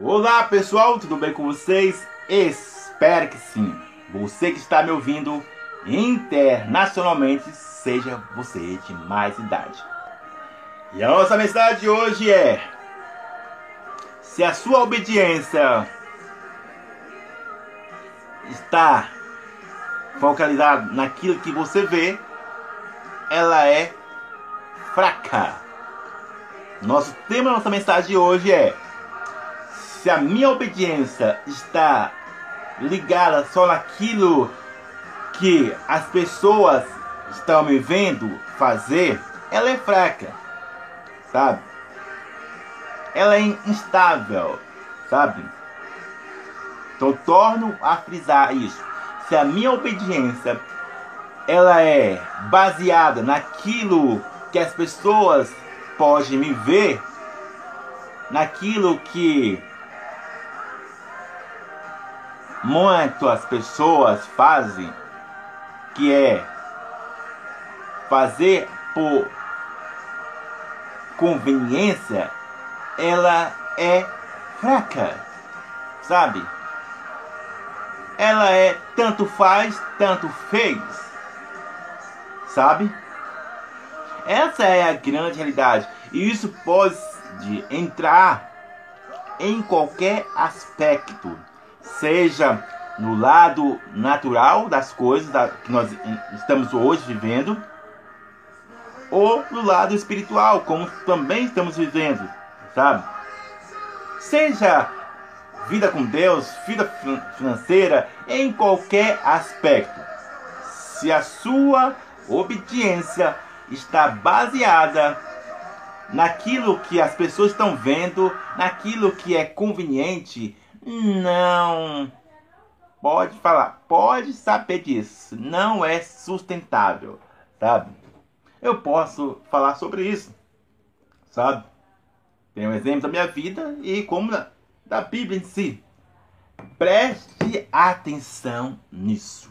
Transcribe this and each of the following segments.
Olá pessoal, tudo bem com vocês? Espero que sim. Você que está me ouvindo internacionalmente, seja você de mais idade. E a nossa mensagem de hoje é: se a sua obediência está focalizada naquilo que você vê, ela é fraca. Nosso tema nossa mensagem de hoje é se a minha obediência está ligada só naquilo que as pessoas estão me vendo fazer, ela é fraca, sabe? Ela é instável, sabe? Então torno a frisar isso. Se a minha obediência ela é baseada naquilo que as pessoas podem me ver, naquilo que muitas pessoas fazem, que é fazer por conveniência, ela é fraca, sabe? Ela é tanto faz, tanto fez, sabe? Essa é a grande realidade e isso pode entrar em qualquer aspecto seja no lado natural das coisas da, que nós estamos hoje vivendo, ou no lado espiritual, como também estamos vivendo, sabe? Seja vida com Deus, vida financeira, em qualquer aspecto. Se a sua obediência está baseada naquilo que as pessoas estão vendo, naquilo que é conveniente, não. Pode falar, pode saber disso. Não é sustentável, sabe? Eu posso falar sobre isso, sabe? Tem um exemplo da minha vida e como da, da Bíblia em si. Preste atenção nisso.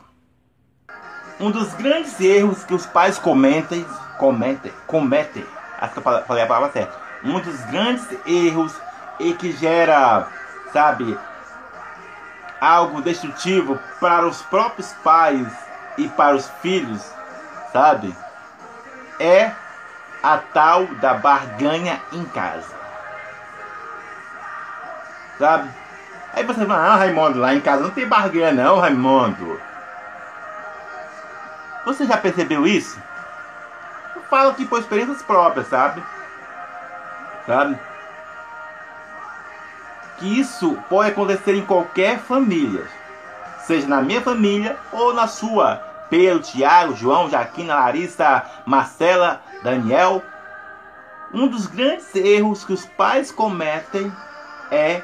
Um dos grandes erros que os pais cometem, cometem, cometem, acho que eu falei a palavra certa. Um dos grandes erros e que gera sabe, algo destrutivo para os próprios pais e para os filhos, sabe? É a tal da barganha em casa. Sabe? Aí você fala, ah, Raimundo, lá em casa não tem barganha não, Raimundo. Você já percebeu isso? Eu falo aqui por experiências próprias, sabe? Sabe? Que isso pode acontecer em qualquer família, seja na minha família ou na sua. Pedro, Tiago, João, Jaquina, Larissa, Marcela, Daniel. Um dos grandes erros que os pais cometem é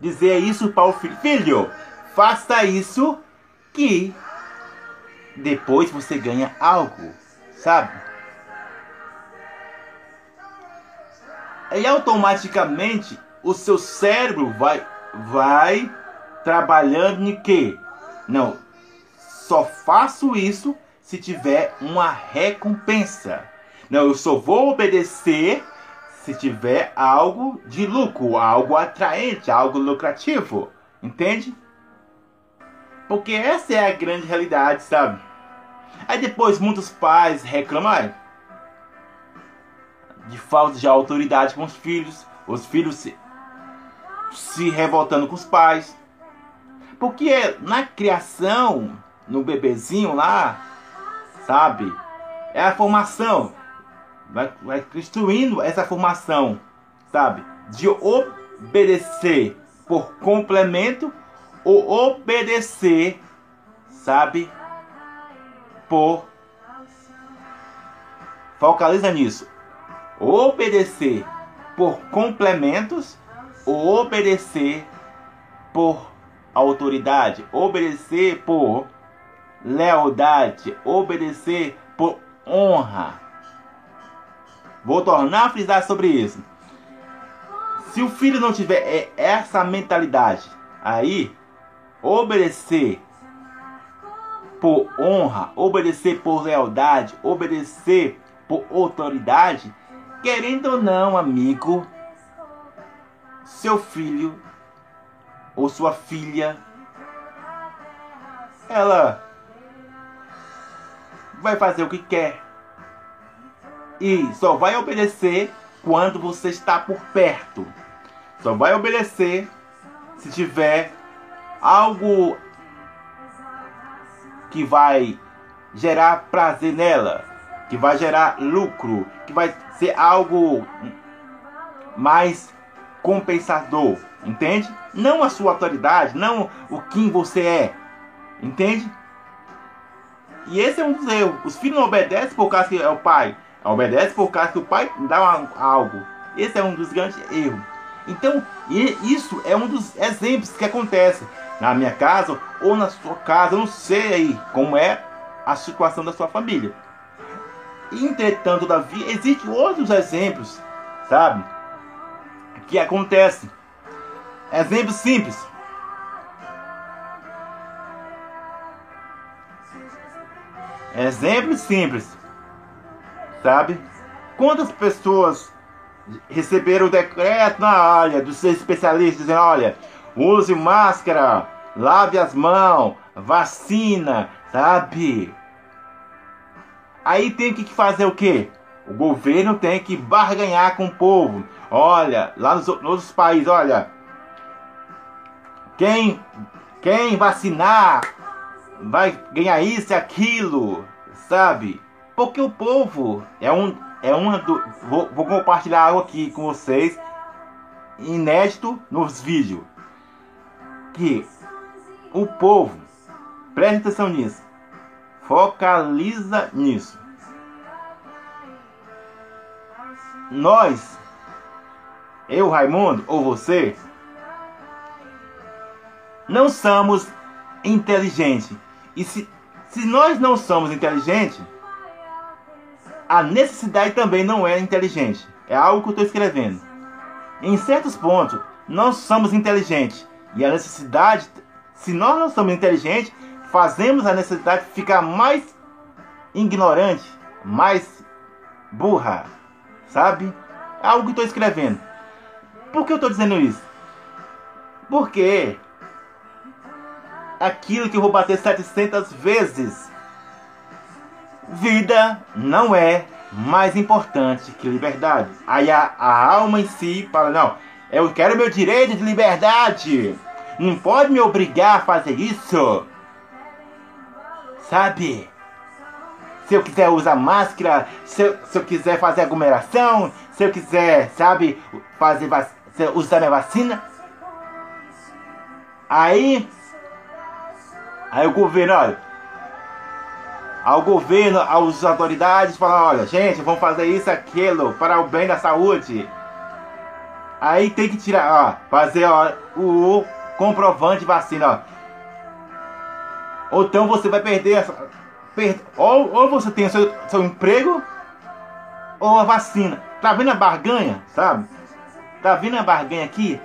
dizer isso para o filho: Filho, faça isso que depois você ganha algo, sabe? E automaticamente o seu cérebro vai vai trabalhando em que? Não, só faço isso se tiver uma recompensa. Não, eu só vou obedecer se tiver algo de lucro, algo atraente, algo lucrativo. Entende? Porque essa é a grande realidade, sabe? Aí depois muitos pais reclamam de falta de autoridade com os filhos. Os filhos se revoltando com os pais. Porque na criação, no bebezinho lá, sabe? É a formação. Vai, vai construindo essa formação, sabe? De obedecer por complemento ou obedecer, sabe? Por. Focaliza nisso. Obedecer por complementos obedecer por autoridade, obedecer por lealdade, obedecer por honra. Vou tornar a frisar sobre isso. Se o filho não tiver essa mentalidade, aí obedecer por honra, obedecer por lealdade, obedecer por autoridade, querendo ou não, amigo, seu filho ou sua filha, ela vai fazer o que quer e só vai obedecer quando você está por perto. Só vai obedecer se tiver algo que vai gerar prazer nela, que vai gerar lucro, que vai ser algo mais compensador, entende? Não a sua autoridade, não o quem você é, entende? E esse é um dos erros. Os filhos não obedecem por causa que é o pai, obedecem por causa que o pai dá algo. Esse é um dos grandes erros. Então, isso é um dos exemplos que acontece na minha casa ou na sua casa. Não sei aí como é a situação da sua família. Entretanto, todavia, existem outros exemplos, sabe? Que acontecem. Exemplos simples. Exemplos simples. Sabe? Quantas pessoas receberam o decreto na área dos especialistas dizendo, olha, use máscara, lave as mãos, vacina, sabe? Aí tem que fazer o quê? O governo tem que barganhar com o povo. Olha, lá nos, nos outros países, olha, quem, quem vacinar vai ganhar isso e aquilo, sabe? Porque o povo é um é uma do vou, vou compartilhar algo aqui com vocês inédito nos vídeos que o povo preste atenção nisso focaliza nisso nós eu Raimundo ou você não somos inteligentes. E se, se nós não somos inteligentes, a necessidade também não é inteligente. É algo que eu estou escrevendo. Em certos pontos, nós somos inteligentes. E a necessidade, se nós não somos inteligentes, fazemos a necessidade ficar mais ignorante, mais burra. Sabe? É algo que estou escrevendo. Por que eu estou dizendo isso? Porque aquilo que eu vou bater 700 vezes. Vida não é mais importante que liberdade. Aí a, a alma em si fala: não, eu quero meu direito de liberdade. Não pode me obrigar a fazer isso. Sabe? Se eu quiser usar máscara, se eu, se eu quiser fazer aglomeração, se eu quiser, sabe, fazer usar minha vacina. Aí Aí o governo, olha. Ao governo, às autoridades, falam, olha, gente, vamos fazer isso, aquilo, para o bem da saúde. Aí tem que tirar, ó, fazer ó, o comprovante de vacina, ó. Ou então você vai perder, per, ou, ou você tem seu, seu emprego, ou a vacina. Tá vendo a barganha, sabe? Tá vendo a barganha aqui?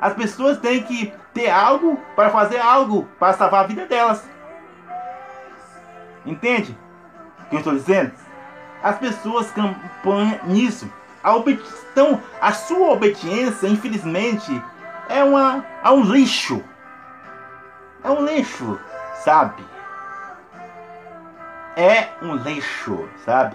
As pessoas têm que ter algo para fazer algo para salvar a vida delas. Entende o que eu estou dizendo? As pessoas campanham nisso. A então, a sua obediência, infelizmente, é, uma, é um lixo. É um lixo, sabe? É um lixo, sabe?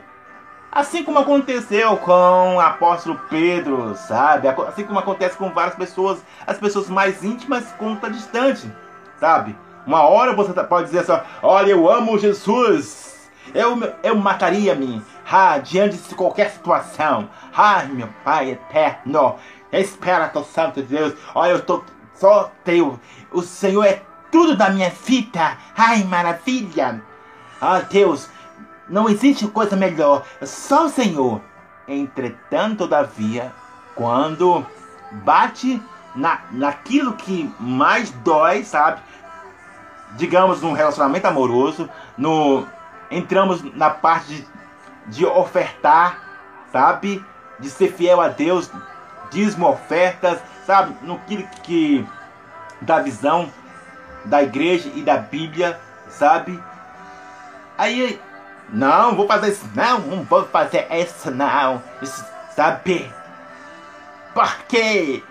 Assim como aconteceu com o apóstolo Pedro, sabe? Assim como acontece com várias pessoas, as pessoas mais íntimas contra distante, sabe? Uma hora você tá, pode dizer assim, olha, eu amo Jesus, eu, eu mataria-me ah, diante de qualquer situação. Ai, meu Pai eterno, Espírito Santo de Deus, olha, eu tô só teu, o Senhor é tudo da minha vida, ai, maravilha. Ah, Deus, não existe coisa melhor, só o Senhor. Entretanto, todavia, quando bate na, naquilo que mais dói, sabe? Digamos, num relacionamento amoroso, no entramos na parte de, de ofertar, sabe? De ser fiel a Deus, dízimo, ofertas, sabe? No que, que da visão da igreja e da Bíblia, sabe? Aí não, vou fazer isso não, não vou fazer isso não. Isso, sabe? Porque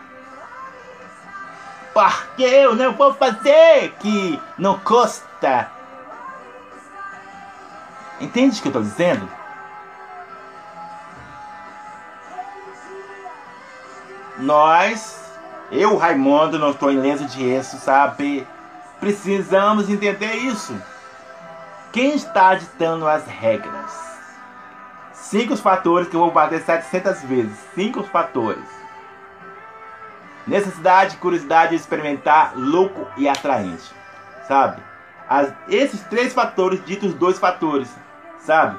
porque eu não vou fazer que não custa. Entende o que eu estou dizendo? Nós, eu, Raimundo, não estou em lenço de gesso, sabe? Precisamos entender isso. Quem está ditando as regras? Cinco fatores que eu vou bater 700 vezes. Cinco fatores. Necessidade, curiosidade de experimentar, louco e atraente. Sabe? As, esses três fatores ditos dois fatores. Sabe?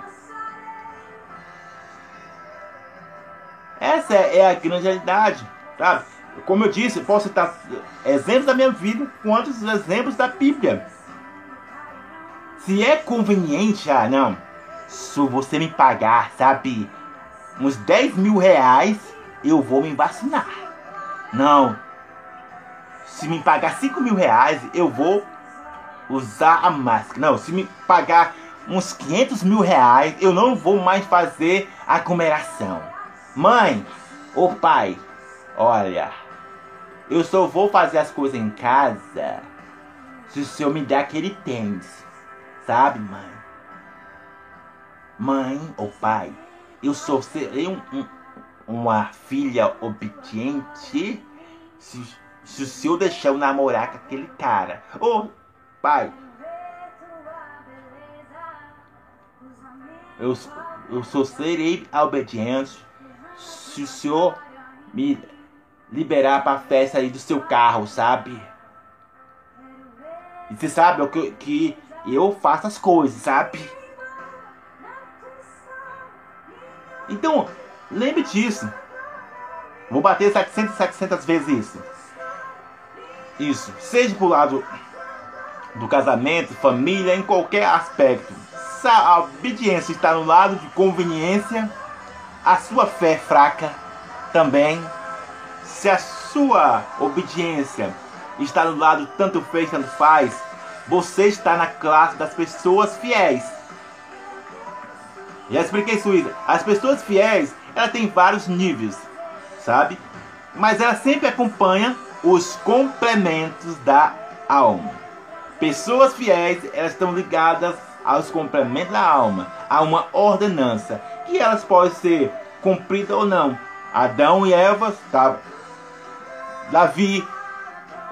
Essa é a grande realidade. Sabe? Como eu disse, posso citar exemplos da minha vida quanto exemplos da Bíblia. Se é conveniente, ah, não. Se você me pagar, sabe, uns 10 mil reais, eu vou me vacinar. Não. Se me pagar 5 mil reais, eu vou usar a máscara. Não, se me pagar uns 500 mil reais, eu não vou mais fazer aglomeração. Mãe ou pai, olha, eu só vou fazer as coisas em casa se o senhor me der aquele tênis. Sabe, mãe? Mãe ou pai, eu sou serei um, um, uma filha obediente se, se o senhor deixar eu namorar com aquele cara. Ô, pai, eu, eu sou serei obediente se o senhor me liberar pra festa aí do seu carro, sabe? E você sabe o que, que eu faço as coisas, sabe? Então, lembre disso. Vou bater 700, 700 vezes isso. Isso. Seja pro lado do casamento, família, em qualquer aspecto. Se a obediência está no lado de conveniência, a sua fé é fraca também. Se a sua obediência está no lado tanto fez, tanto faz, você está na classe das pessoas fiéis. Já expliquei isso. As pessoas fiéis, ela tem vários níveis, sabe? Mas ela sempre acompanha os complementos da alma. Pessoas fiéis, elas estão ligadas aos complementos da alma, a uma ordenança, que elas podem ser cumpridas ou não. Adão e Eva, tá? Davi,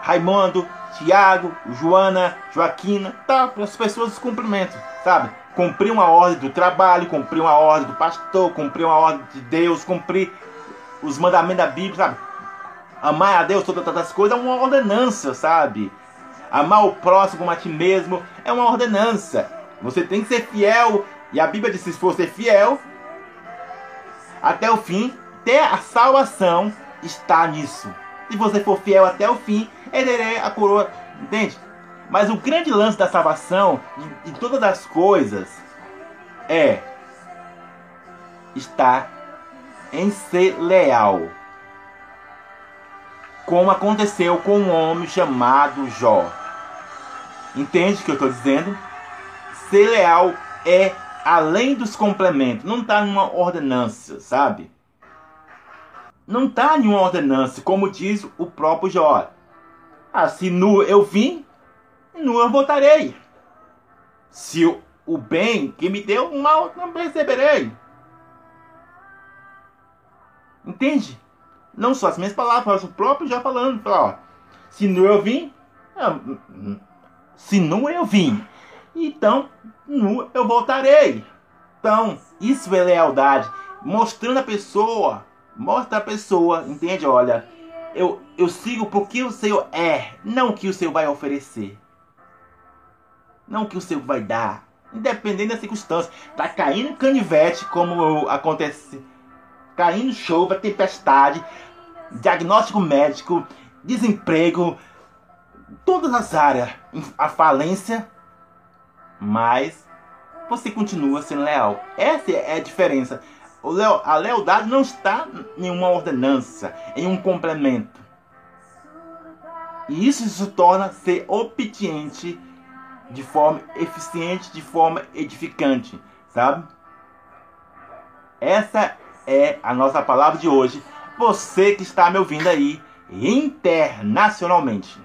Raimundo, Tiago, Joana, Joaquina, tá? As pessoas cumprimentam, sabe? Cumprir uma ordem do trabalho, cumprir uma ordem do pastor, cumprir uma ordem de Deus, cumprir os mandamentos da Bíblia, sabe? Amar a Deus, todas as coisas é uma ordenança, sabe? Amar o próximo como a ti mesmo é uma ordenança. Você tem que ser fiel, e a Bíblia diz: se for ser fiel, até o fim, ter a salvação está nisso. Se você for fiel até o fim, herderei a coroa. Entende? Mas o grande lance da salvação, de, de todas as coisas, é estar em ser leal. Como aconteceu com um homem chamado Jó. Entende o que eu estou dizendo? Ser leal é além dos complementos. Não está numa ordenança, sabe? Não está em uma ordenança, como diz o próprio Jó. Ah, se nu eu vim, nu eu voltarei. Se o, o bem que me deu, o mal não receberei. Entende? Não só as minhas palavras, o próprio já falando. Ó, se nu eu vim, se nu eu vim, então nu eu voltarei. Então, isso é lealdade. Mostrando a pessoa, mostra a pessoa, entende? Olha, eu, eu sigo porque o Senhor é, não o que o Senhor vai oferecer. Não o que o Senhor vai dar. Independente da circunstância. Tá caindo canivete, como acontece. Caindo chuva, tempestade, diagnóstico médico, desemprego, todas as áreas, a falência, mas você continua sendo leal. Essa é a diferença a lealdade não está em uma ordenança, em um complemento. E isso se torna ser obediente de forma eficiente, de forma edificante, sabe? Essa é a nossa palavra de hoje. Você que está me ouvindo aí, internacionalmente.